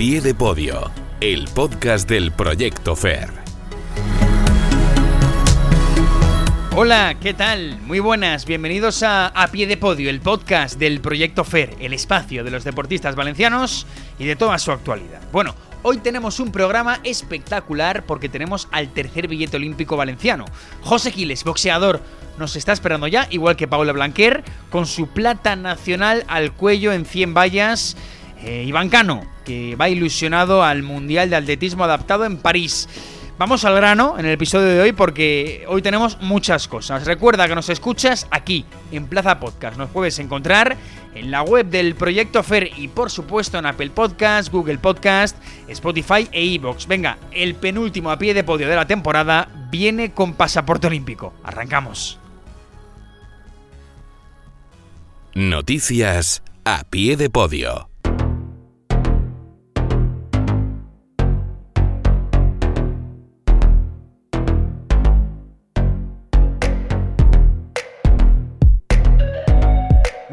pie de podio, el podcast del Proyecto FER. Hola, ¿qué tal? Muy buenas, bienvenidos a A Pie de Podio, el podcast del Proyecto FER, el espacio de los deportistas valencianos y de toda su actualidad. Bueno, hoy tenemos un programa espectacular porque tenemos al tercer billete olímpico valenciano. José Giles, boxeador, nos está esperando ya, igual que Paula Blanquer, con su plata nacional al cuello en 100 vallas. Eh, Iván Cano, que va ilusionado al Mundial de Atletismo adaptado en París. Vamos al grano en el episodio de hoy porque hoy tenemos muchas cosas. Recuerda que nos escuchas aquí, en Plaza Podcast. Nos puedes encontrar en la web del Proyecto FER y por supuesto en Apple Podcast, Google Podcast, Spotify e iVoox. Venga, el penúltimo a pie de podio de la temporada viene con pasaporte olímpico. Arrancamos. Noticias a pie de podio.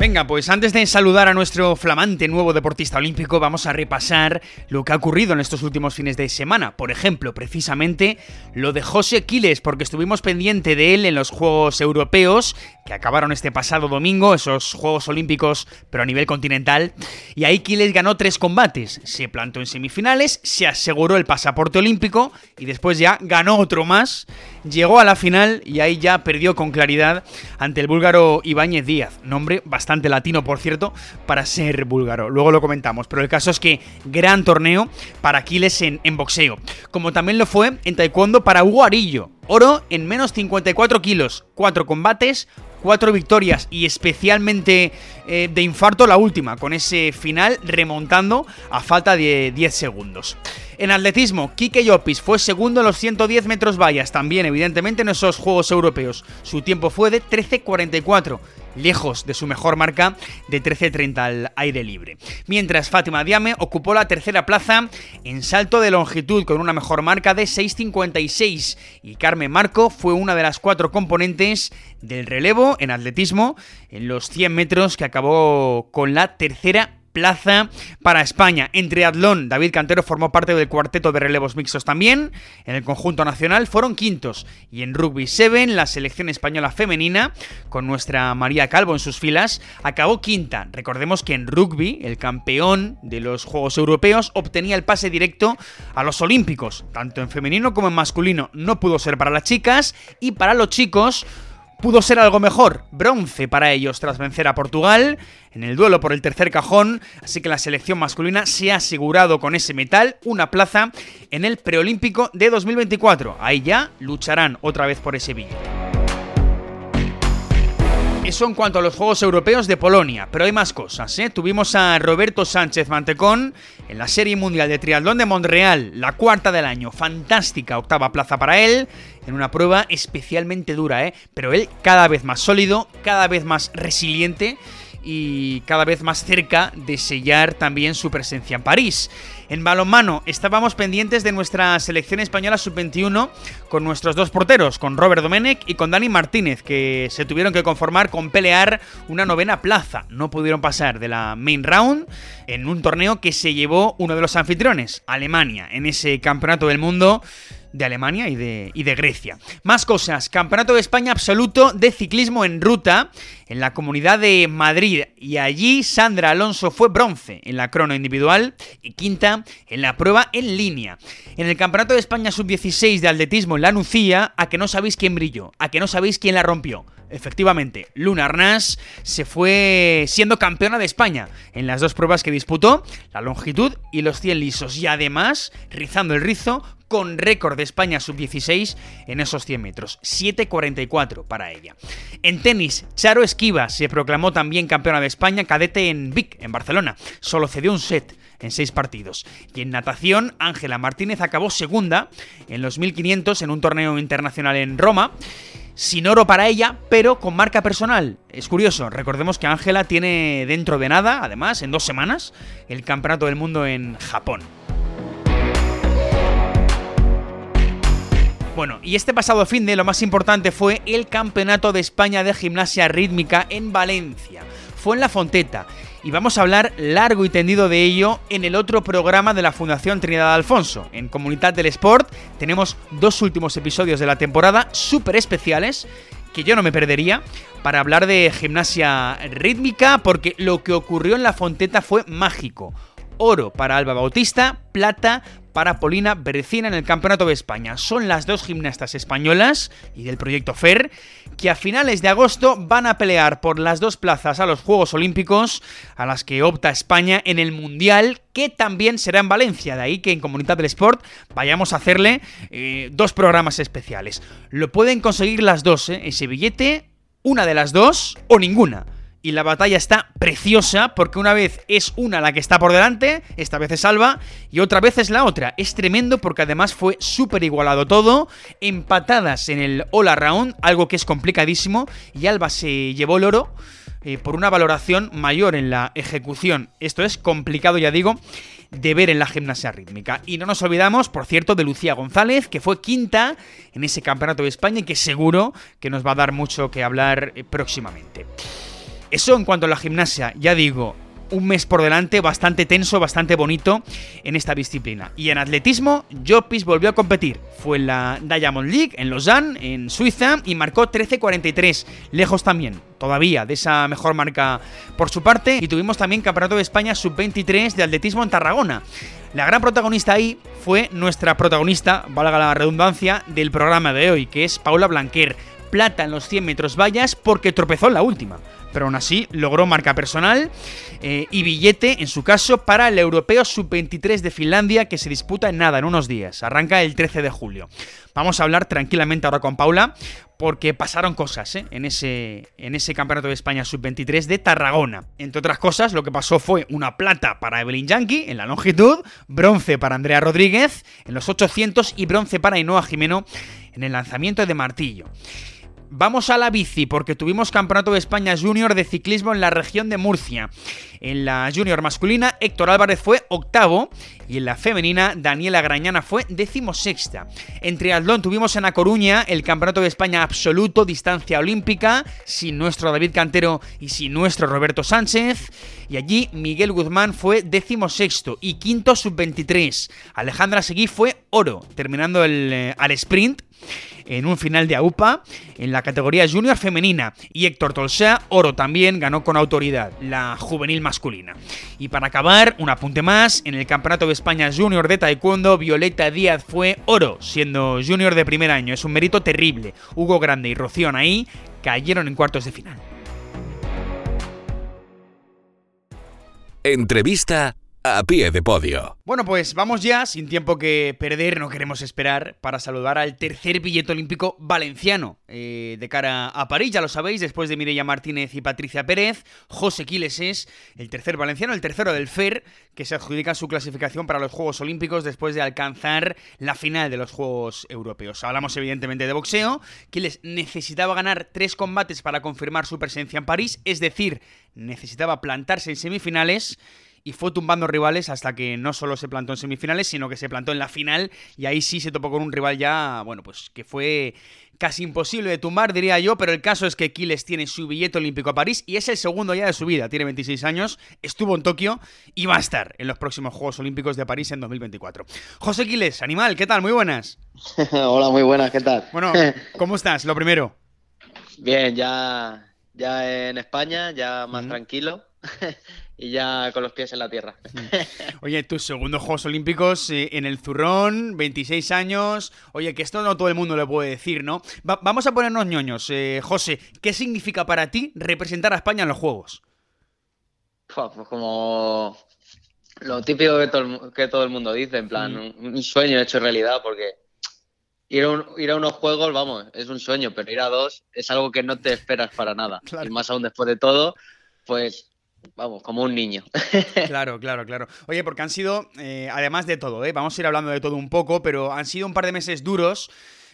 Venga, pues antes de saludar a nuestro flamante nuevo deportista olímpico, vamos a repasar lo que ha ocurrido en estos últimos fines de semana. Por ejemplo, precisamente lo de José Quiles, porque estuvimos pendiente de él en los Juegos Europeos, que acabaron este pasado domingo, esos Juegos Olímpicos, pero a nivel continental. Y ahí Quiles ganó tres combates. Se plantó en semifinales, se aseguró el pasaporte olímpico y después ya ganó otro más. Llegó a la final y ahí ya perdió con claridad ante el búlgaro Ibáñez Díaz, nombre bastante latino, por cierto, para ser búlgaro. Luego lo comentamos, pero el caso es que gran torneo para Aquiles en, boxeo, como también lo fue en taekwondo para Hugo Arillo. Oro en menos 54 kilos, 4 combates, 4 victorias y especialmente eh, de infarto la última, con ese final remontando a falta de 10 segundos. En atletismo, Kike Llopis fue segundo en los 110 metros vallas, también evidentemente en esos Juegos Europeos. Su tiempo fue de 13.44 lejos de su mejor marca de 13.30 al aire libre. Mientras Fátima Diame ocupó la tercera plaza en salto de longitud con una mejor marca de 6.56 y Carmen Marco fue una de las cuatro componentes del relevo en atletismo en los 100 metros que acabó con la tercera plaza para España. En triatlón, David Cantero formó parte del cuarteto de relevos mixtos también. En el conjunto nacional fueron quintos. Y en rugby 7, la selección española femenina, con nuestra María Calvo en sus filas, acabó quinta. Recordemos que en rugby, el campeón de los Juegos Europeos obtenía el pase directo a los Olímpicos, tanto en femenino como en masculino. No pudo ser para las chicas y para los chicos pudo ser algo mejor. Bronce para ellos tras vencer a Portugal en el duelo por el tercer cajón, así que la selección masculina se ha asegurado con ese metal una plaza en el preolímpico de 2024. Ahí ya lucharán otra vez por ese billete. Eso en cuanto a los Juegos Europeos de Polonia, pero hay más cosas. ¿eh? Tuvimos a Roberto Sánchez Mantecón en la Serie Mundial de Triatlón de Montreal, la cuarta del año, fantástica octava plaza para él, en una prueba especialmente dura, ¿eh? pero él cada vez más sólido, cada vez más resiliente y cada vez más cerca de sellar también su presencia en París. En balonmano estábamos pendientes de nuestra selección española sub-21 con nuestros dos porteros, con Robert Domenech y con Dani Martínez, que se tuvieron que conformar con pelear una novena plaza. No pudieron pasar de la main round en un torneo que se llevó uno de los anfitriones, Alemania, en ese campeonato del mundo de Alemania y de, y de Grecia. Más cosas, Campeonato de España absoluto de ciclismo en ruta en la comunidad de Madrid y allí Sandra Alonso fue bronce en la crono individual y quinta en la prueba en línea. En el Campeonato de España sub-16 de atletismo en la Nucía, a que no sabéis quién brilló, a que no sabéis quién la rompió. Efectivamente, Luna Arnaz se fue siendo campeona de España en las dos pruebas que disputó, la longitud y los 100 lisos, y además rizando el rizo con récord de España sub-16 en esos 100 metros, 7.44 para ella. En tenis, Charo Esquiva se proclamó también campeona de España cadete en Vic, en Barcelona, solo cedió un set en seis partidos. Y en natación, Ángela Martínez acabó segunda en los 1500 en un torneo internacional en Roma sin oro para ella, pero con marca personal. Es curioso, recordemos que Ángela tiene dentro de nada, además, en dos semanas, el Campeonato del Mundo en Japón. Bueno, y este pasado fin de lo más importante fue el Campeonato de España de Gimnasia Rítmica en Valencia. fue en la Fonteta. Y vamos a hablar largo y tendido de ello en el otro programa de la Fundación Trinidad Alfonso. En Comunidad del Sport tenemos dos últimos episodios de la temporada súper especiales que yo no me perdería para hablar de gimnasia rítmica porque lo que ocurrió en la Fonteta fue mágico. Oro para Alba Bautista, plata para Polina Berecina en el Campeonato de España. Son las dos gimnastas españolas y del proyecto FER que a finales de agosto van a pelear por las dos plazas a los Juegos Olímpicos a las que opta España en el Mundial que también será en Valencia. De ahí que en Comunidad del Sport vayamos a hacerle eh, dos programas especiales. Lo pueden conseguir las dos, ¿eh? ese billete, una de las dos o ninguna y la batalla está preciosa porque una vez es una la que está por delante, esta vez es Alba, y otra vez es la otra. Es tremendo porque además fue súper igualado todo, empatadas en el all around, algo que es complicadísimo, y Alba se llevó el oro. Eh, por una valoración mayor en la ejecución. Esto es complicado, ya digo, de ver en la gimnasia rítmica. Y no nos olvidamos, por cierto, de Lucía González, que fue quinta en ese campeonato de España y que seguro que nos va a dar mucho que hablar eh, próximamente. Eso en cuanto a la gimnasia, ya digo, un mes por delante bastante tenso, bastante bonito en esta disciplina. Y en atletismo, Jopis volvió a competir. Fue en la Diamond League en Lausanne, en Suiza, y marcó 13.43, lejos también, todavía, de esa mejor marca por su parte. Y tuvimos también Campeonato de España Sub-23 de atletismo en Tarragona. La gran protagonista ahí fue nuestra protagonista, valga la redundancia, del programa de hoy, que es Paula Blanquer. Plata en los 100 metros vallas porque tropezó en la última pero aún así logró marca personal eh, y billete, en su caso, para el Europeo Sub-23 de Finlandia que se disputa en nada, en unos días. Arranca el 13 de julio. Vamos a hablar tranquilamente ahora con Paula porque pasaron cosas ¿eh? en, ese, en ese Campeonato de España Sub-23 de Tarragona. Entre otras cosas, lo que pasó fue una plata para Evelyn Yankee en la longitud, bronce para Andrea Rodríguez en los 800 y bronce para Inoa Jimeno en el lanzamiento de martillo. Vamos a la bici porque tuvimos Campeonato de España Junior de ciclismo en la región de Murcia. En la junior masculina, Héctor Álvarez fue octavo y en la femenina, Daniela Grañana fue decimosexta. En triatlón tuvimos en A Coruña el Campeonato de España absoluto, distancia olímpica, sin nuestro David Cantero y sin nuestro Roberto Sánchez. Y allí Miguel Guzmán fue decimosexto y quinto sub-23. Alejandra Seguí fue oro, terminando el, eh, al sprint en un final de AUPA en la categoría junior femenina y Héctor Tolsea, oro también, ganó con autoridad la juvenil masculina. Y para acabar, un apunte más, en el Campeonato de España Junior de Taekwondo, Violeta Díaz fue oro, siendo junior de primer año, es un mérito terrible. Hugo Grande y Rocío ahí cayeron en cuartos de final. Entrevista a pie de podio. Bueno, pues vamos ya, sin tiempo que perder, no queremos esperar, para saludar al tercer billete olímpico valenciano eh, de cara a París, ya lo sabéis, después de Mireia Martínez y Patricia Pérez, José Quiles es el tercer valenciano, el tercero del FER, que se adjudica su clasificación para los Juegos Olímpicos después de alcanzar la final de los Juegos Europeos. Hablamos evidentemente de boxeo, Quiles necesitaba ganar tres combates para confirmar su presencia en París, es decir, necesitaba plantarse en semifinales y fue tumbando rivales hasta que no solo se plantó en semifinales, sino que se plantó en la final y ahí sí se topó con un rival ya, bueno, pues que fue casi imposible de tumbar, diría yo, pero el caso es que Quiles tiene su billete olímpico a París y es el segundo ya de su vida, tiene 26 años, estuvo en Tokio y va a estar en los próximos Juegos Olímpicos de París en 2024. José Quiles, animal, ¿qué tal? Muy buenas. Hola, muy buenas, ¿qué tal? Bueno, ¿cómo estás? Lo primero. Bien, ya, ya en España, ya más tranquilo. y ya con los pies en la tierra. Oye, tus segundos Juegos Olímpicos eh, en el Zurrón, 26 años. Oye, que esto no todo el mundo le puede decir, ¿no? vamos a ponernos ñoños. Eh, José, ¿qué significa para ti representar a España en los Juegos? Pues como lo típico que todo, el, que todo el mundo dice, en plan, un, sueño hecho realidad, porque ir a, ir a, unos juegos, vamos, es un sueño, pero ir a dos es algo que no te esperas para nada. Y más aún después de todo, pues vamos, como un niño. claro, claro, claro. Oye, porque han sido, eh, además de todo, ¿eh? vamos a ir hablando de todo un poco, pero han sido un par de meses duros.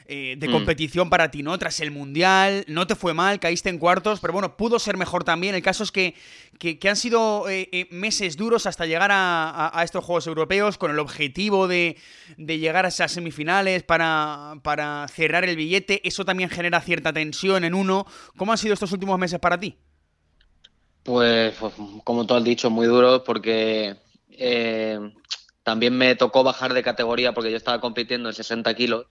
Eh, de mm. competición para ti, ¿no? Tras el Mundial, no te fue mal, caíste en cuartos, pero bueno, pudo ser mejor también. El caso es que, que, han sido meses duros hasta llegar a, estos Juegos Europeos con el objetivo de, de llegar a esas semifinales para, para cerrar el billete. Eso también genera cierta tensión en uno. ¿Cómo han sido estos últimos meses para ti? Pues, pues, como tú has dicho, muy duro porque eh, también me tocó bajar de categoría porque yo estaba compitiendo en 60 kilos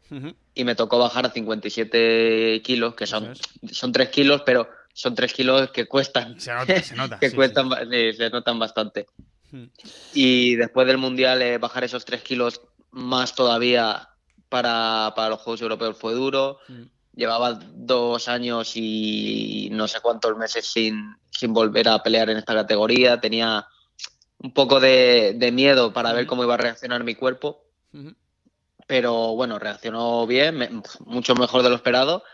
y me tocó bajar a 57 kilos, que son, son 3 kilos, pero son 3 kilos que cuestan. Se nota, se nota. que cuestan, se notan bastante. Y después del Mundial, eh, bajar esos 3 kilos más todavía para, para, los Juegos Europeos fue duro. Llevaba dos años y no sé cuántos meses sin, sin volver a pelear en esta categoría. Tenía un poco de, miedo para ver cómo iba a reaccionar mi cuerpo. Pero bueno, reaccionó bien, mucho mejor de lo esperado.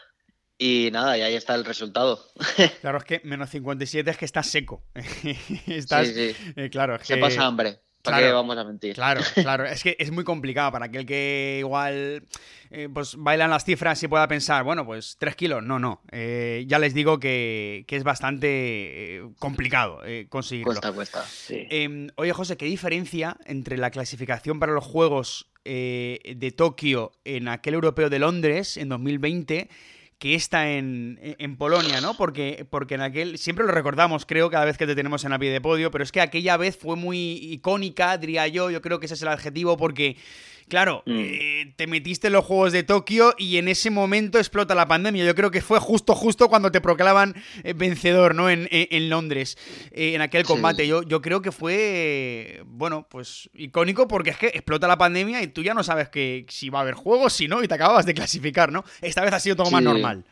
Y nada, y ahí está el resultado. Claro, es que menos 57 es que estás seco. estás, sí, eh, claro, Se pasa hambre. ¿Para qué vamos a mentir? Claro, claro. Es que es muy complicado para aquel que igual eh, pues bailan las cifras y pueda pensar, bueno, pues 3 kilos. No, no. Eh, ya les digo que, es bastante complicado conseguirlo. Cuesta, cuesta. Sí. Em, oye, José, ¿qué diferencia entre la clasificación para los Juegos de Tokio en aquel europeo de Londres en 2020 que está en, en, Polonia, ¿no? Porque, porque en aquel. Siempre lo recordamos, creo, cada vez que te tenemos en la pie de podio, pero es que aquella vez fue muy icónica, diría yo. Yo creo que ese es el adjetivo, porque Claro, mm. eh, te metiste en los Juegos de Tokio y en ese momento explota la pandemia. Yo creo que fue justo, justo cuando te proclaman eh, vencedor, ¿no? En, Londres, eh, en aquel combate. Yo, yo creo que fue, bueno, pues icónico porque es que explota la pandemia y tú ya no sabes que si va a haber juegos, si no, y te acabas de clasificar, ¿no? Esta vez ha sido todo más normal.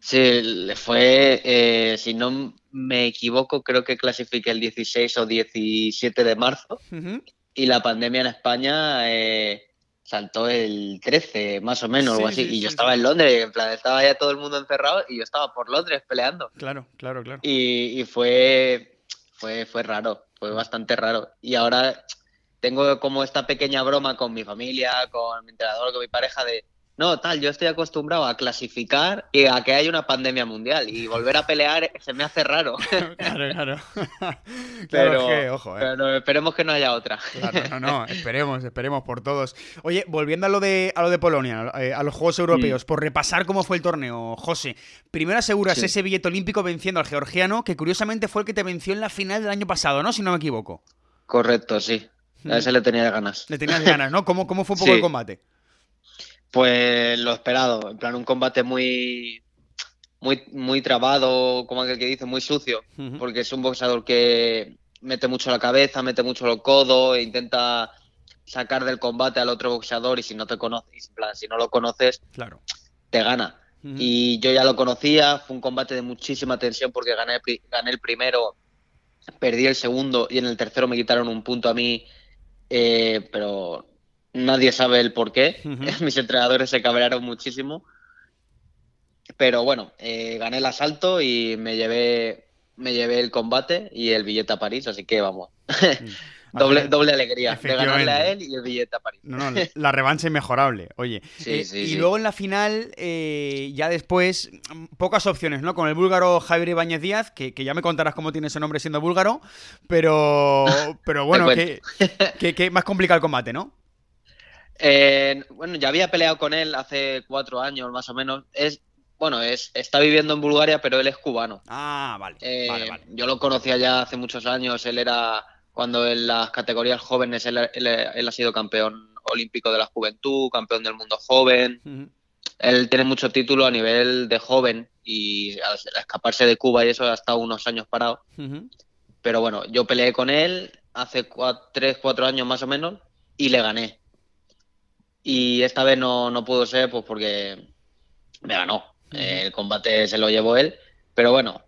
Sí, fue, si no me equivoco, creo que clasifiqué el 16 o 17 de marzo y la pandemia en España eh, saltó el 13, más o menos, o así. y yo estaba en Londres, en plan, estaba ya todo el mundo encerrado y yo estaba por Londres peleando. Claro, claro, claro. Y, y fue, fue, fue raro, fue bastante raro. Y ahora tengo como esta pequeña broma con mi familia, con mi entrenador, con mi pareja de no, tal, yo estoy acostumbrado a clasificar y a que haya una pandemia mundial y volver a pelear se me hace raro. claro, claro. pero, ojo, eh. pero esperemos que no haya otra. Claro, no, no, esperemos, esperemos por todos. Oye, volviendo a lo de, a lo de Polonia, eh, a los Juegos Europeos, mm. por repasar cómo fue el torneo, José, primero aseguras ese billete olímpico venciendo al georgiano, que curiosamente fue el que te venció en la final del año pasado, ¿no? Si no me equivoco. Correcto, sí. A ese le tenía ganas. Le tenías ganas, ¿no? ¿Cómo, cómo fue un poco el combate? Pues lo esperado, en plan un combate muy muy muy trabado, como aquel que dice, muy sucio, porque es un boxeador que mete mucho la cabeza, mete mucho los codos, e intenta sacar del combate al otro boxeador y si no te conoces, en plan, si no lo conoces, claro. te gana. Y yo ya lo conocía, fue un combate de muchísima tensión porque gané, gané el primero, perdí el segundo y en el tercero me quitaron un punto a mí, eh, pero Nadie sabe el por qué. Mis entrenadores se cabrearon muchísimo. Pero bueno, eh, gané el asalto y me llevé, me llevé el combate y el billete a París, así que vamos. Mm. doble, doble alegría de ganarle a él y el billete a París. No, no, la revancha inmejorable, oye. Eh, y luego en la final, eh, ya después, pocas opciones, ¿no? Con el búlgaro Javier Ibáñez Díaz, que, ya me contarás cómo tiene ese nombre siendo búlgaro, pero, pero bueno, que, que más complicado el combate, ¿no? Eh, bueno, ya había peleado con él hace cuatro años más o menos. Es, bueno, es, está viviendo en Bulgaria, pero él es cubano. Ah, vale, eh, vale, vale. Yo lo conocía ya hace muchos años. Él era, cuando en las categorías jóvenes, él, ha sido campeón olímpico de la juventud, campeón del mundo joven. Él tiene mucho título a nivel de joven y al escaparse de Cuba y eso ha estado unos años parado. Pero bueno, yo peleé con él hace tres, cuatro años más o menos y le gané y esta vez no, no pudo ser pues porque me ganó. el combate se lo llevó él, pero bueno,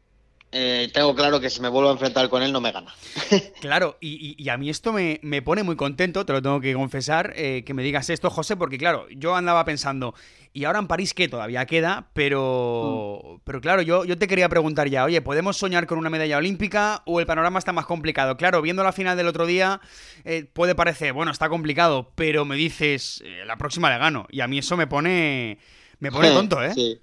eh, tengo claro que si me vuelvo a enfrentar con él no me gana. claro, y, a mí esto me, pone muy contento, te lo tengo que confesar, eh, que me digas esto, José, porque claro, yo andaba pensando, y ahora en París que todavía queda, pero, mm. pero claro, yo, yo te quería preguntar ya, oye, ¿podemos soñar con una medalla olímpica o el panorama está más complicado? Claro, viendo la final del otro día, eh, puede parecer, bueno, está complicado, pero me dices, la próxima le gano. Y a mí eso me pone, me pone tonto, ¿eh? Sí.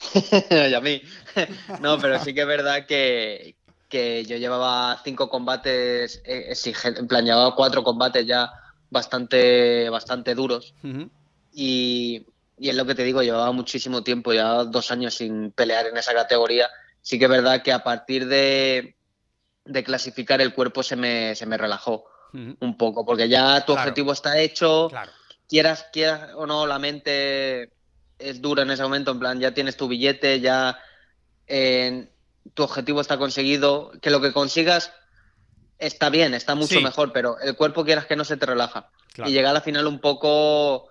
y a mí. no, pero sí que es verdad que, yo llevaba cinco combates, eh, en plan, llevaba cuatro combates ya bastante, bastante duros. Y y es lo que te digo, llevaba muchísimo tiempo, ya dos años sin pelear en esa categoría, sí que es verdad que a partir de, de clasificar el cuerpo se me, se me relajó un poco, porque ya tu objetivo está hecho, quieras, quieras o no, la mente es dura en ese momento, en plan, ya tienes tu billete, ya eh, tu objetivo está conseguido, que lo que consigas está bien, está mucho mejor, pero el cuerpo quieras que no se te relaja. Y llega a la final un poco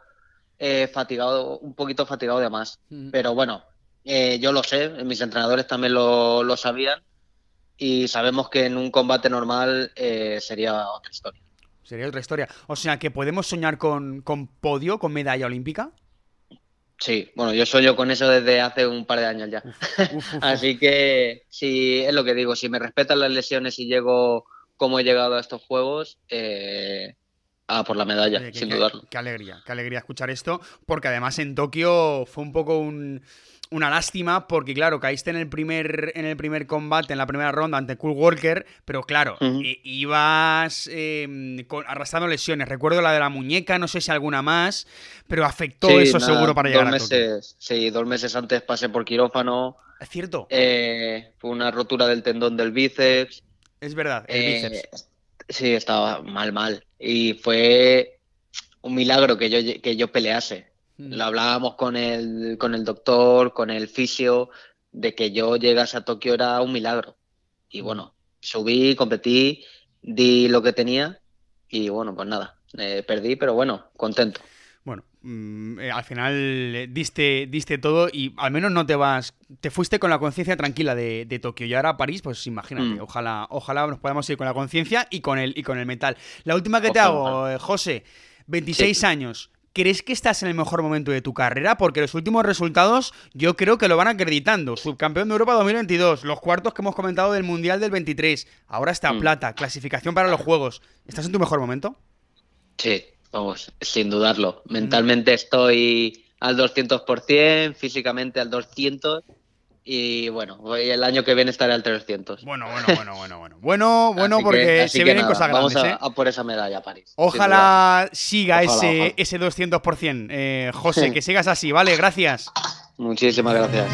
eh, fatigado, un poquito fatigado de más. Pero bueno, eh, yo lo sé, mis entrenadores también lo, lo sabían y sabemos que en un combate normal sería otra historia. Sería otra historia. O sea, que podemos soñar con, podio, con medalla olímpica. Sí, bueno, yo sueño con eso desde hace un par de años ya. Así que, si es lo que digo, si me respetan las lesiones y llego como he llegado a estos juegos, eh, a por la medalla, sin dudarlo. Qué alegría, qué alegría escuchar esto, porque además en Tokio fue un poco un una lástima porque, claro, caíste en el primer, en el primer combate, en la primera ronda ante Cool Walker, pero claro, ibas em, arrastrando lesiones. Recuerdo la de la muñeca, no sé si alguna más, pero afectó eso seguro para llegar a Sí, dos meses antes pasé por quirófano. Es cierto. Eh, fue una rotura del tendón del bíceps. Es verdad, el eh, bíceps. Sí, estaba mal, mal. Y fue un milagro que yo, que yo pelease lo hablábamos con el, con el doctor, con el fisio, de que yo llegase a Tokio era un milagro. Y bueno, subí, competí, di lo que tenía y bueno, pues nada, eh, perdí, pero bueno, contento. Bueno, mm, eh, al final eh, diste, diste todo y al menos no te vas, te fuiste con la conciencia tranquila de, Tokio y ahora a París, pues imagínate, mm. ojalá, ojalá nos podamos ir con la conciencia y con el y con el metal. La última que te hago, José, 26 años. ¿Crees que estás en el mejor momento de tu carrera? Porque los últimos resultados yo creo que lo van acreditando. Subcampeón de Europa 2022, los cuartos que hemos comentado del Mundial del 23, ahora está mm. plata, clasificación para los Juegos. ¿Estás en tu mejor momento? Sí, vamos, sin dudarlo. Mentalmente estoy al 200%, físicamente al 200% y bueno, el año que viene estaré al 300. Bueno, bueno, bueno, bueno, bueno. Bueno, bueno, porque se vienen cosas grandes. Vamos a, ¿eh? por esa medalla, París. Ojalá siga ese, ese 200%. Eh, José, que sigas así, ¿vale? Gracias. Muchísimas gracias.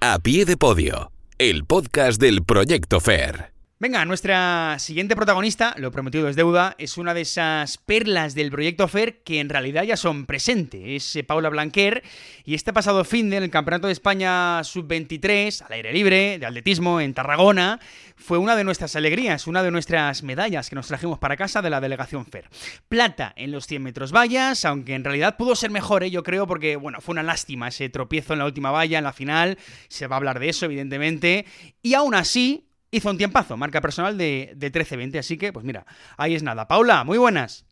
A pie de podio, el podcast del Proyecto Fair. Venga, nuestra siguiente protagonista, lo prometido es deuda, es una de esas perlas del proyecto FER que en realidad ya son presente. Es eh, Paula Blanquer y este pasado fin del Campeonato de España Sub-23, al aire libre, de atletismo en Tarragona, fue una de nuestras alegrías, una de nuestras medallas que nos trajimos para casa de la delegación FER. Plata en los 100 metros vallas, aunque en realidad pudo ser mejor, ¿eh? yo creo, porque bueno, fue una lástima ese tropiezo en la última valla, en la final, se va a hablar de eso, evidentemente, y aún así hizo un tiempazo, marca personal de, de 13-20, así que, pues mira, ahí es nada. Paula, muy buenas.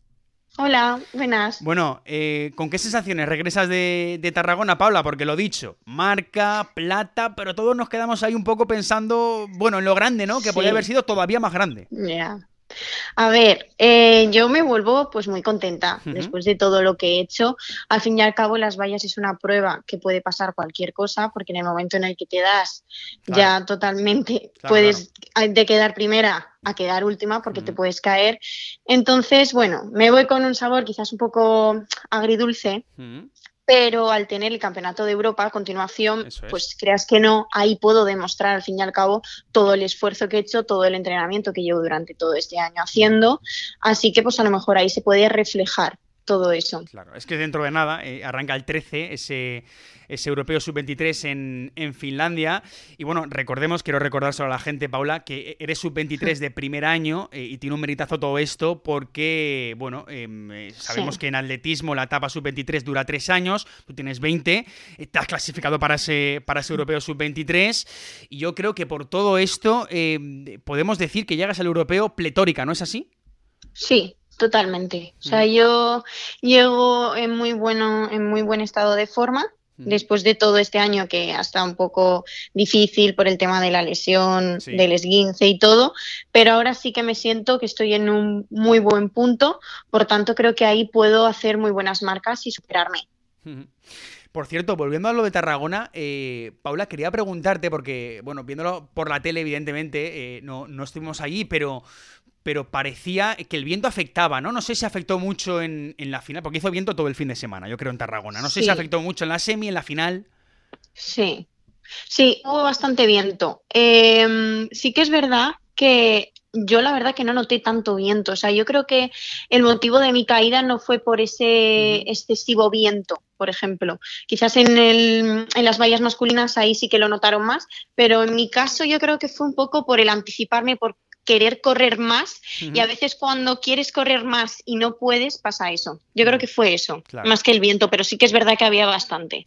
Hola, buenas. Bueno, eh, ¿con qué sensaciones regresas de, Tarragona, Paula? Porque lo dicho, marca, plata, pero todos nos quedamos ahí un poco pensando, bueno, en lo grande, ¿no? Que podría haber sido todavía más grande. Ya. A ver, eh, yo me vuelvo pues muy contenta después de todo lo que he hecho. Al fin y al cabo, las vallas es una prueba que puede pasar cualquier cosa, porque en el momento en el que te das ya totalmente puedes de quedar primera a quedar última porque te puedes caer. Entonces, bueno, me voy con un sabor quizás un poco agridulce, pero al tener el Campeonato de Europa a continuación, pues creas que no, ahí puedo demostrar al fin y al cabo todo el esfuerzo que he hecho, todo el entrenamiento que llevo durante todo este año haciendo, así que pues a lo mejor ahí se puede reflejar todo eso. Claro, es que dentro de nada eh, arranca el 13, ese es europeo sub-23 en, Finlandia. Y bueno, recordemos, quiero recordárselo a la gente, Paula, que eres sub-23 de primer año eh, y tiene un meritazo todo esto porque, bueno, em, eh, sabemos que en atletismo la etapa sub-23 dura tres años, tú tienes 20, eh, te has clasificado para ese, para ese europeo sub-23 y yo creo que por todo esto em, podemos decir que llegas al europeo pletórica, ¿no es así? Sí, totalmente. O sea, mm. yo llego en muy bueno, en muy buen estado de forma después de todo este año que ha estado un poco difícil por el tema de la lesión, del esguince y todo, pero ahora sí que me siento que estoy en un muy buen punto, por tanto creo que ahí puedo hacer muy buenas marcas y superarme. Por cierto, volviendo a lo de Tarragona, eh, Paula, quería preguntarte, porque, bueno, viéndolo por la tele, evidentemente, eh, no, no estuvimos allí, pero pero parecía que el viento afectaba, ¿no? No sé si afectó mucho en, la final, porque hizo viento todo el fin de semana, yo creo, en Tarragona. No sé si afectó mucho en la semi, en la final. Sí, sí, hubo bastante viento. Em, sí que es verdad que yo la verdad que no noté tanto viento. O sea, yo creo que el motivo de mi caída no fue por ese excesivo viento, por ejemplo. Quizás en, el, en las vallas masculinas ahí sí que lo notaron más, pero en mi caso yo creo que fue un poco por el anticiparme, por querer correr más y a veces cuando quieres correr más y no puedes pasa eso. Yo creo que fue eso, más que el viento, pero sí que es verdad que había bastante.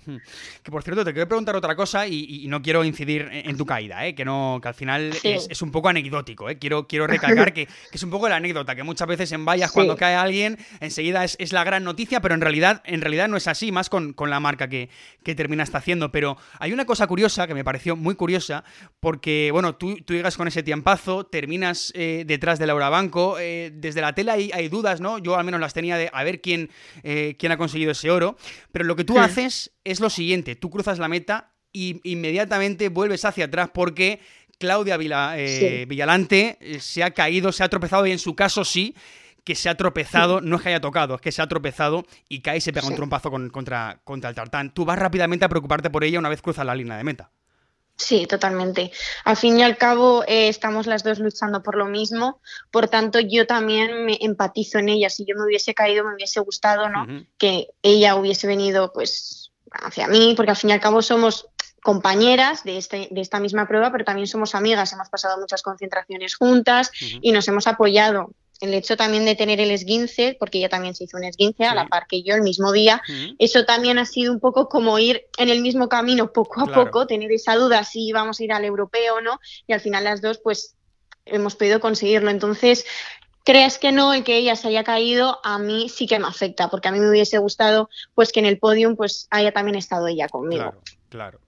Que por cierto, te quiero preguntar otra cosa y, no quiero incidir en, tu caída, ¿eh? que no que al final es, un poco anecdótico. ¿eh? Quiero, quiero recalcar que, es un poco la anécdota, que muchas veces en vallas cuando cae alguien enseguida es, la gran noticia, pero en realidad, en realidad no es así, más con, la marca que, que está haciendo. Pero hay una cosa curiosa que me pareció muy curiosa, porque bueno, tú, tú llegas con ese tiempazo, terminas eh, detrás de Laura Banco. Eh, desde la tela hay, hay, dudas, ¿no? Yo al menos las tenía de a ver quién, eh, quién ha conseguido ese oro. Pero lo que tú haces es lo siguiente: tú cruzas la meta y inmediatamente vuelves hacia atrás porque Claudia Villalante se ha caído, se ha tropezado y en su caso sí que se ha tropezado, no es que haya tocado, es que se ha tropezado y cae y se pega un trompazo contra, contra el tartán. Tú vas rápidamente a preocuparte por ella una vez cruzas la línea de meta. Sí, totalmente. Al fin y al cabo, eh, estamos las dos luchando por lo mismo, por tanto, yo también me empatizo en ella. Si yo me hubiese caído, me hubiese gustado, ¿no? Que ella hubiese venido, pues, hacia mí, porque al fin y al cabo somos compañeras de, este, de esta misma prueba, pero también somos amigas, hemos pasado muchas concentraciones juntas y nos hemos apoyado el hecho también de tener el esguince, porque ella también se hizo un esguince a la par que yo el mismo día, eso también ha sido un poco como ir en el mismo camino poco a poco, tener esa duda si vamos a ir al europeo o no, y al final las dos pues hemos podido conseguirlo. Entonces, crees que no, el que ella se haya caído, a mí sí que me afecta, porque a mí me hubiese gustado pues que en el podium pues haya también estado ella conmigo. Claro, claro.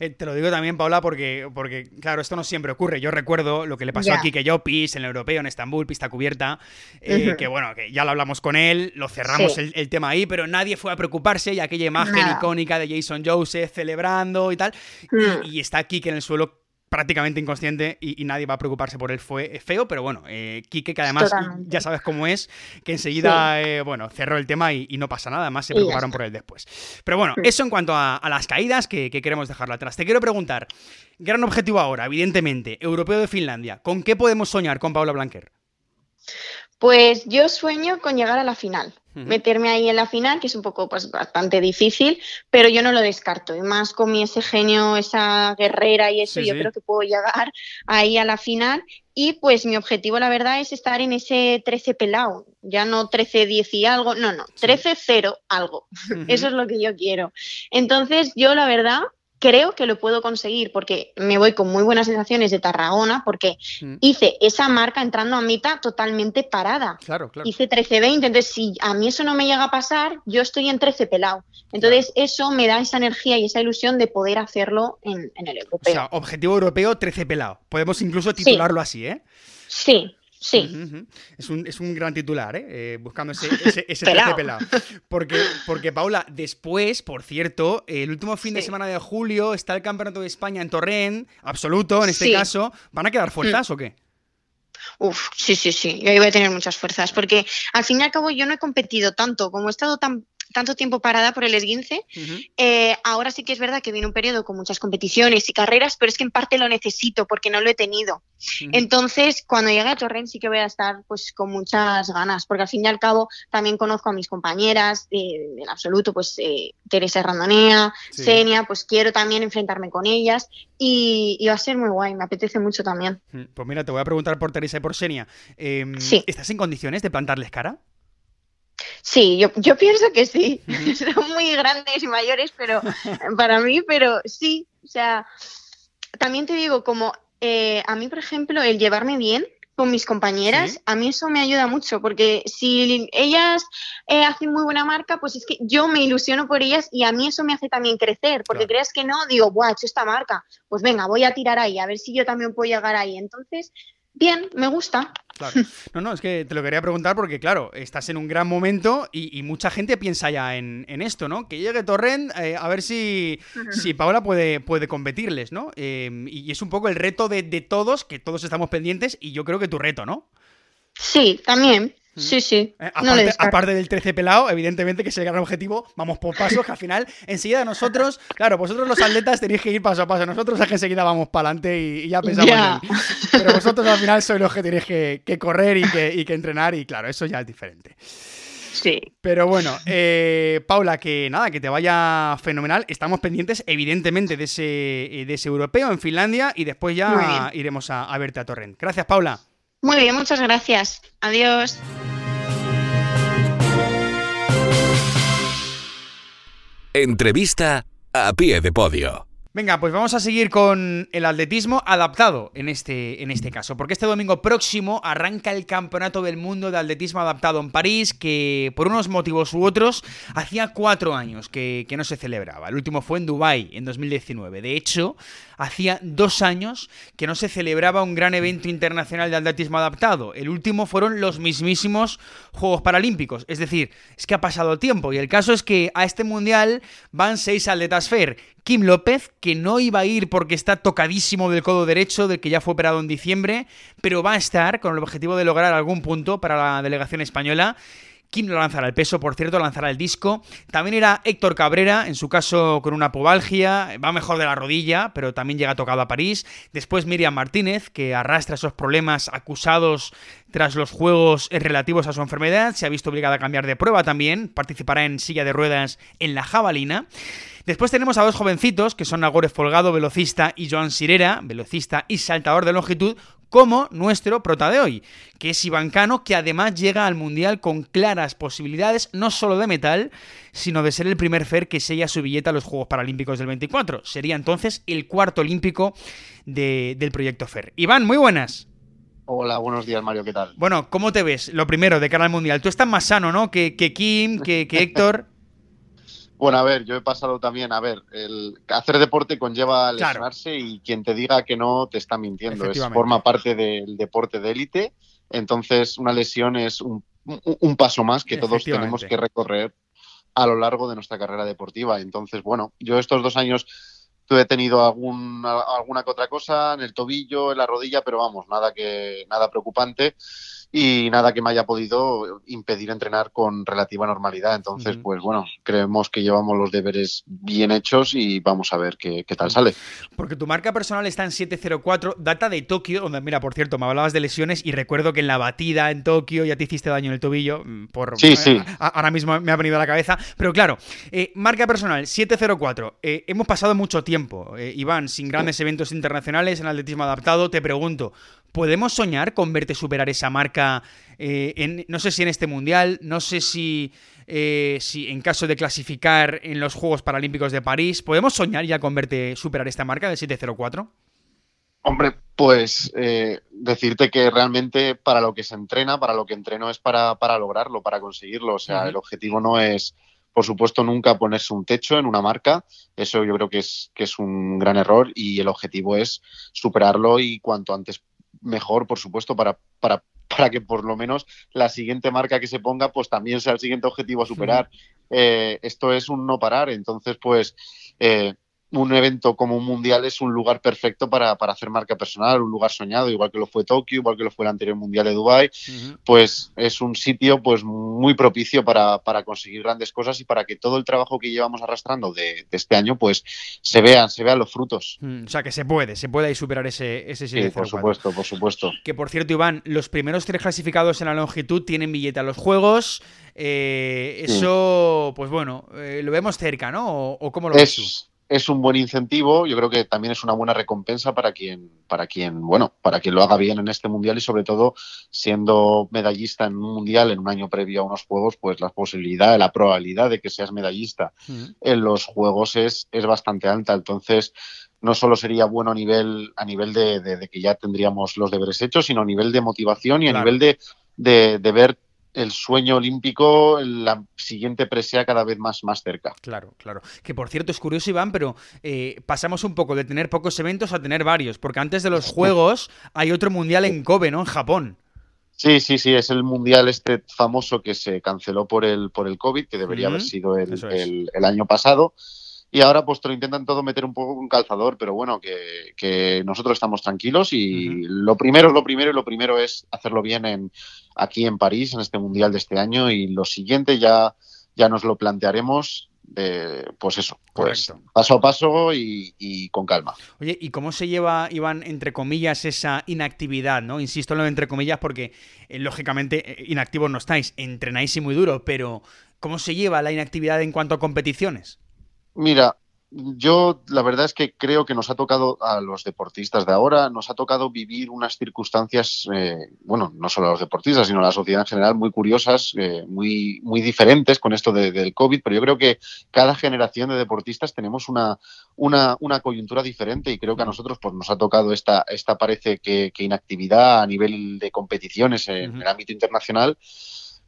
Eh, te lo digo también, Paula, porque, porque, claro, esto no siempre ocurre. Yo recuerdo lo que le pasó aquí que yo pis en el europeo, en Estambul, pista cubierta, eh, que bueno, que ya lo hablamos con él, lo cerramos el, tema ahí, pero nadie fue a preocuparse y aquella imagen icónica de Jason Joseph celebrando y tal, y, mm. y, está aquí que en el suelo prácticamente inconsciente y, nadie va a preocuparse por él. Fue feo, pero bueno, eh, Quique, que además ya sabes cómo es, que enseguida, eh, bueno, cerró el tema y, no pasa nada, además se preocuparon por él después. Pero bueno, eso en cuanto a, las caídas, que, queremos dejarlo atrás. Te quiero preguntar, gran objetivo ahora, evidentemente, europeo de Finlandia, ¿con qué podemos soñar con Paula Blanquer? Pues yo sueño con llegar a la final meterme ahí en la final, que es un poco pues bastante difícil, pero yo no lo descarto. Y más con mi ese genio, esa guerrera y eso, yo creo que puedo llegar ahí a la final. Y pues mi objetivo, la verdad, es estar en ese 13 pelado, ya no 13-10 y algo, no, no, 13-0 algo. Eso es lo que yo quiero. Entonces, yo la verdad creo que lo puedo conseguir porque me voy con muy buenas sensaciones de Tarragona porque mm. hice esa marca entrando a mitad totalmente parada. Claro, claro. Hice 13-20, entonces si a mí eso no me llega a pasar, yo estoy en 13 pelado. Entonces eso me da esa energía y esa ilusión de poder hacerlo en, el europeo. O sea, objetivo europeo 13 pelado. Podemos incluso titularlo así, ¿eh? Sí, Sí. es, un, es, un, gran titular, ¿eh? eh buscando ese, ese, ese pelado. Porque, porque, Paula, después, por cierto, el último fin de semana de julio está el Campeonato de España en Torrent, absoluto en este caso. ¿Van a quedar fuerzas o qué? Uf, sí, sí, sí. Yo ahí voy a tener muchas fuerzas. Porque al fin y al cabo yo no he competido tanto, como he estado tan tanto tiempo parada por el esguince. Eh, ahora sí que es verdad que viene un periodo con muchas competiciones y carreras, pero es que en parte lo necesito porque no lo he tenido. Entonces, cuando llegue a Torrent sí que voy a estar pues con muchas ganas, porque al fin y al cabo también conozco a mis compañeras en absoluto, pues eh, Teresa Randonea, Senia, pues quiero también enfrentarme con ellas y, va a ser muy guay, me apetece mucho también. Pues mira, te voy a preguntar por Teresa y por Senia. Em, ¿Estás en condiciones de plantarles cara? Sí, yo, yo pienso que sí. Son muy grandes y mayores, pero para mí, pero sí. O sea, también te digo, como eh, a mí, por ejemplo, el llevarme bien con mis compañeras, a mí eso me ayuda mucho, porque si ellas eh, hacen muy buena marca, pues es que yo me ilusiono por ellas y a mí eso me hace también crecer, porque creas que no, digo, buah, he hecho esta marca, pues venga, voy a tirar ahí, a ver si yo también puedo llegar ahí. Entonces, bien, me gusta. Claro. No, no, es que te lo quería preguntar porque, claro, estás en un gran momento y, mucha gente piensa ya en, esto, ¿no? Que llegue Torrent eh, a ver si, si Paola puede, puede competirles, ¿no? Em, y es un poco el reto de, todos, que todos estamos pendientes y yo creo que tu reto, ¿no? Sí, también. Sí, sí. Eh, aparte, del 13 pelado, evidentemente que es el gran objetivo, vamos por pasos, que al final, enseguida nosotros, claro, vosotros los atletas tenéis que ir paso a paso, nosotros es que enseguida vamos para adelante y, ya pensamos en... Pero vosotros al final sois los que tenéis que, correr y que, entrenar y claro, eso ya es diferente. Sí. Pero bueno, eh, Paula, que nada, que te vaya fenomenal. Estamos pendientes, evidentemente, de ese, de ese europeo en Finlandia y después ya iremos a, a verte a Torrent. Gracias, Paula. Muy bien, muchas gracias. Adiós. Entrevista a pie de podio. Venga, pues vamos a seguir con el atletismo adaptado en este, en este caso, porque este domingo próximo arranca el Campeonato del Mundo de Atletismo Adaptado en París, que por unos motivos u otros hacía cuatro años que, no se celebraba. El último fue en Dubái, en 2019. De hecho, hacía dos años que no se celebraba un gran evento internacional de atletismo adaptado. El último fueron los mismísimos Juegos Paralímpicos. Es decir, es que ha pasado tiempo y el caso es que a este mundial van seis atletas FAIR Kim López, que no iba a ir porque está tocadísimo del codo derecho, del que ya fue operado en diciembre, pero va a estar con el objetivo de lograr algún punto para la delegación española. Kim lo lanzará el peso, por cierto, lanzará el disco. También era Héctor Cabrera, en su caso con una pobalgia, va mejor de la rodilla, pero también llega tocado a París. Después Miriam Martínez, que arrastra esos problemas acusados tras los juegos relativos a su enfermedad, se ha visto obligada a cambiar de prueba también, participará en silla de ruedas en la jabalina. Después tenemos a dos jovencitos, que son Nagore Folgado, velocista, y Joan Sirera, velocista y saltador de longitud, como nuestro prota de hoy, que es Iván Cano, que además llega al Mundial con claras posibilidades, no solo de metal, sino de ser el primer FER que sella su billete a los Juegos Paralímpicos del 24. Sería entonces el cuarto olímpico del proyecto FER. Iván, muy buenas. Hola, buenos días, Mario, ¿qué tal? Bueno, ¿cómo te ves? Lo primero, de cara al Mundial. Tú estás más sano, ¿no? Que, Kim, que, que Héctor. Bueno, a ver, yo he pasado también, a ver, el hacer deporte conlleva lesionarse y quien te diga que no te está mintiendo. Es, forma parte del deporte de élite. Entonces, una lesión es un, paso más que todos tenemos que recorrer a lo largo de nuestra carrera deportiva. Entonces, bueno, yo estos dos años tuve tenido algún, alguna que otra cosa en el tobillo, en la rodilla, pero vamos, nada que nada preocupante y nada que me haya podido impedir entrenar con relativa normalidad. Entonces, pues bueno, creemos que llevamos los deberes bien hechos y vamos a ver qué, tal sale. Porque tu marca personal está en 704, data de Tokio, donde, mira, por cierto, me hablabas de lesiones y recuerdo que en la batida en Tokio ya te hiciste daño en el tobillo. Mm, por, sí, sí. ahora mismo me ha venido a la cabeza. Pero claro, eh, marca personal 704. Eh, hemos pasado mucho tiempo, eh, Iván, sin grandes eventos internacionales en atletismo adaptado. Te pregunto, ¿Podemos soñar con verte superar esa marca? Eh, en, no sé si en este mundial, no sé si, eh, si en caso de clasificar en los Juegos Paralímpicos de París, ¿podemos soñar ya con verte superar esta marca de 704? Hombre, pues eh, decirte que realmente para lo que se entrena, para lo que entreno es para, para lograrlo, para conseguirlo. O sea, el objetivo no es, por supuesto, nunca ponerse un techo en una marca. Eso yo creo que es, que es un gran error y el objetivo es superarlo y cuanto antes mejor, por supuesto, para, para, para que por lo menos la siguiente marca que se ponga, pues también sea el siguiente objetivo a superar. Eh, esto es un no parar, entonces, pues eh, un evento como un mundial es un lugar perfecto para, hacer marca personal, un lugar soñado, igual que lo fue Tokio, igual que lo fue el anterior mundial de Dubai, pues es un sitio pues muy propicio para, conseguir grandes cosas y para que todo el trabajo que llevamos arrastrando de, este año pues se vean, se vean los frutos. Mm, o sea que se puede, se puede ahí superar ese ese Sí, por supuesto, por supuesto. Que por cierto, Iván, los primeros tres clasificados en la longitud tienen billete a los juegos. Eh, eso, pues bueno, eh, lo vemos cerca, ¿no? ¿O, cómo lo ves tú? Es un buen incentivo, yo creo que también es una buena recompensa para quien, para quien, bueno, para quien lo haga bien en este mundial y sobre todo siendo medallista en un mundial en un año previo a unos juegos, pues la posibilidad, la probabilidad de que seas medallista en los juegos es, es bastante alta. Entonces, no solo sería bueno a nivel, a nivel de, que ya tendríamos los deberes hechos, sino a nivel de motivación y a nivel de, de, de, ver el sueño olímpico, la siguiente presea cada vez más, más cerca. Claro, claro. Que por cierto es curioso, Iván, pero eh, pasamos un poco de tener pocos eventos a tener varios, porque antes de los Juegos hay otro mundial en Kobe, ¿no? En Japón. Sí, sí, sí, es el mundial este famoso que se canceló por el, por el COVID, que debería haber sido el, el, año pasado y ahora pues te lo intentan todo meter un poco con calzador, pero bueno, que, nosotros estamos tranquilos y lo primero es lo primero y lo primero es hacerlo bien en, aquí en París, en este Mundial de este año y lo siguiente ya, ya nos lo plantearemos pues eso, pues paso a paso y, con calma. Oye, ¿y cómo se lleva, Iván, entre comillas, esa inactividad, ¿no? Insisto en lo entre comillas porque, eh, lógicamente, eh, inactivos no estáis, entrenáis y muy duro, pero ¿cómo se lleva la inactividad en cuanto a competiciones? Mira, yo la verdad es que creo que nos ha tocado a los deportistas de ahora, nos ha tocado vivir unas circunstancias, eh, bueno, no solo a los deportistas, sino a la sociedad en general, muy curiosas, eh, muy, muy diferentes con esto del COVID, pero yo creo que cada generación de deportistas tenemos una, una, una coyuntura diferente y creo que a nosotros pues, nos ha tocado esta, esta parece que, inactividad a nivel de competiciones en el ámbito internacional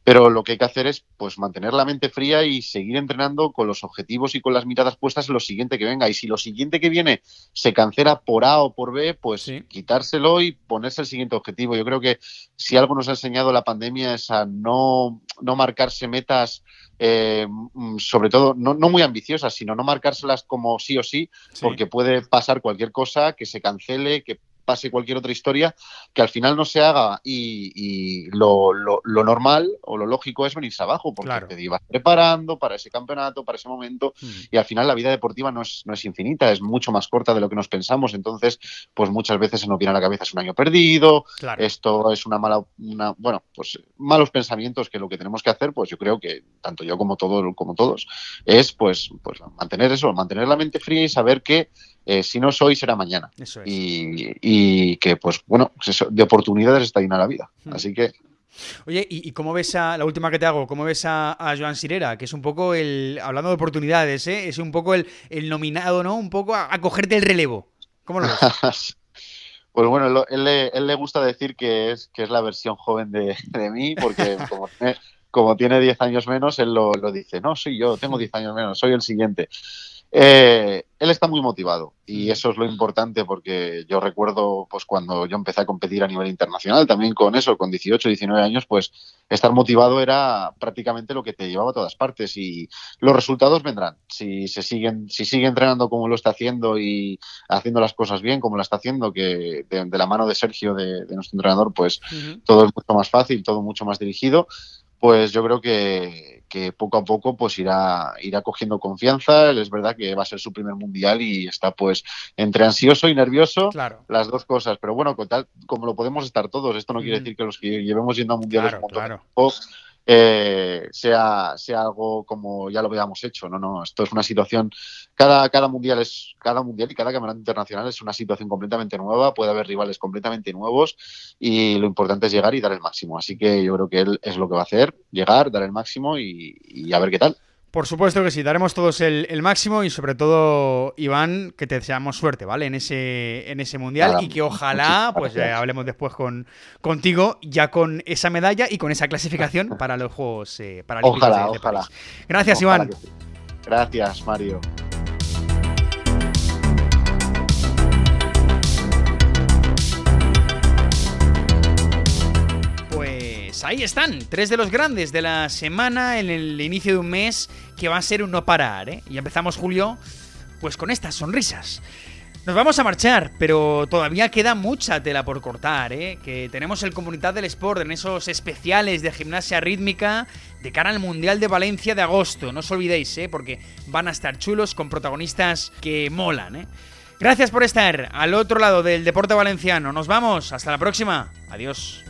pero lo que hay que hacer es pues mantener la mente fría y seguir entrenando con los objetivos y con las miradas puestas en lo siguiente que venga. Y si lo siguiente que viene se cancela por A o por B, pues quitárselo y ponerse el siguiente objetivo. Yo creo que si algo nos ha enseñado la pandemia es a no, no marcarse metas eh, mm, sobre todo no, no, muy ambiciosas, sino no marcárselas como sí o sí, porque puede pasar cualquier cosa, que se cancele, que pase cualquier otra historia, que al final no se haga y, lo, normal o lo lógico es venirse abajo, porque te ibas preparando para ese campeonato, para ese momento, mm. y al final la vida deportiva no es, no es infinita, es mucho más corta de lo que nos pensamos, entonces pues muchas veces se nos viene a la cabeza es un año perdido, esto es una mala, una, bueno, pues malos pensamientos que lo que tenemos que hacer, pues yo creo que tanto yo como, todo, como todos, es pues, pues mantener eso, mantener la mente fría y saber que eh, si no es hoy, será mañana. y, que, pues bueno, pues de oportunidades está llena la vida. Hmm. Así que Oye, ¿y, cómo ves a, la última que te hago, cómo ves a, Joan Sirera? Que es un poco el, hablando de oportunidades, ¿eh? es un poco el, nominado, ¿no? Un poco a, cogerte el relevo. ¿Cómo lo ves? pues bueno, él, le, gusta decir que es, que es la versión joven de, mí, porque como, tiene 10 años menos, él lo, lo dice, no, soy yo, tengo 10 años menos, soy el siguiente. Eh, él está muy motivado y eso es lo importante porque yo recuerdo pues cuando yo empecé a competir a nivel internacional también con eso, con 18, 19 años, pues estar motivado era prácticamente lo que te llevaba a todas partes y los resultados vendrán. Si se siguen si sigue entrenando como lo está haciendo y haciendo las cosas bien como lo está haciendo que de, la mano de Sergio de, nuestro entrenador, pues todo es mucho más fácil, todo mucho más dirigido pues yo creo que, poco a poco pues irá, irá cogiendo confianza. Es verdad que va a ser su primer mundial y está pues entre ansioso y nervioso, las dos cosas. Pero bueno, como lo podemos estar todos, esto no quiere decir que los que llevemos yendo a mundiales claro, eh, sea, sea algo como ya lo habíamos hecho. No, no, esto es una situación, cada, cada mundial es, cada mundial y cada campeonato internacional es una situación completamente nueva, puede haber rivales completamente nuevos y lo importante es llegar y dar el máximo. Así que yo creo que él es lo que va a hacer, llegar, dar el máximo y a ver qué tal. Por supuesto que sí, daremos todos el, máximo y sobre todo, Iván, que te deseamos suerte, ¿vale? En ese, en ese mundial y que ojalá, pues hablemos después con contigo, ya con esa medalla y con esa clasificación para los Juegos eh, Paralímpicos ojalá, ojalá. Gracias, Iván. Gracias, Mario. Ahí están, tres de los grandes de la semana en el inicio de un mes que va a ser un no parar, ¿eh? Y empezamos julio pues con estas sonrisas. Nos vamos a marchar, pero todavía queda mucha tela por cortar, ¿eh? Que tenemos el Comunidad del Sport en esos especiales de gimnasia rítmica de cara al Mundial de Valencia de agosto. No os olvidéis, ¿eh? Porque van a estar chulos con protagonistas que molan, ¿eh? Gracias por estar al otro lado del deporte valenciano. Nos vamos. Hasta la próxima. Adiós.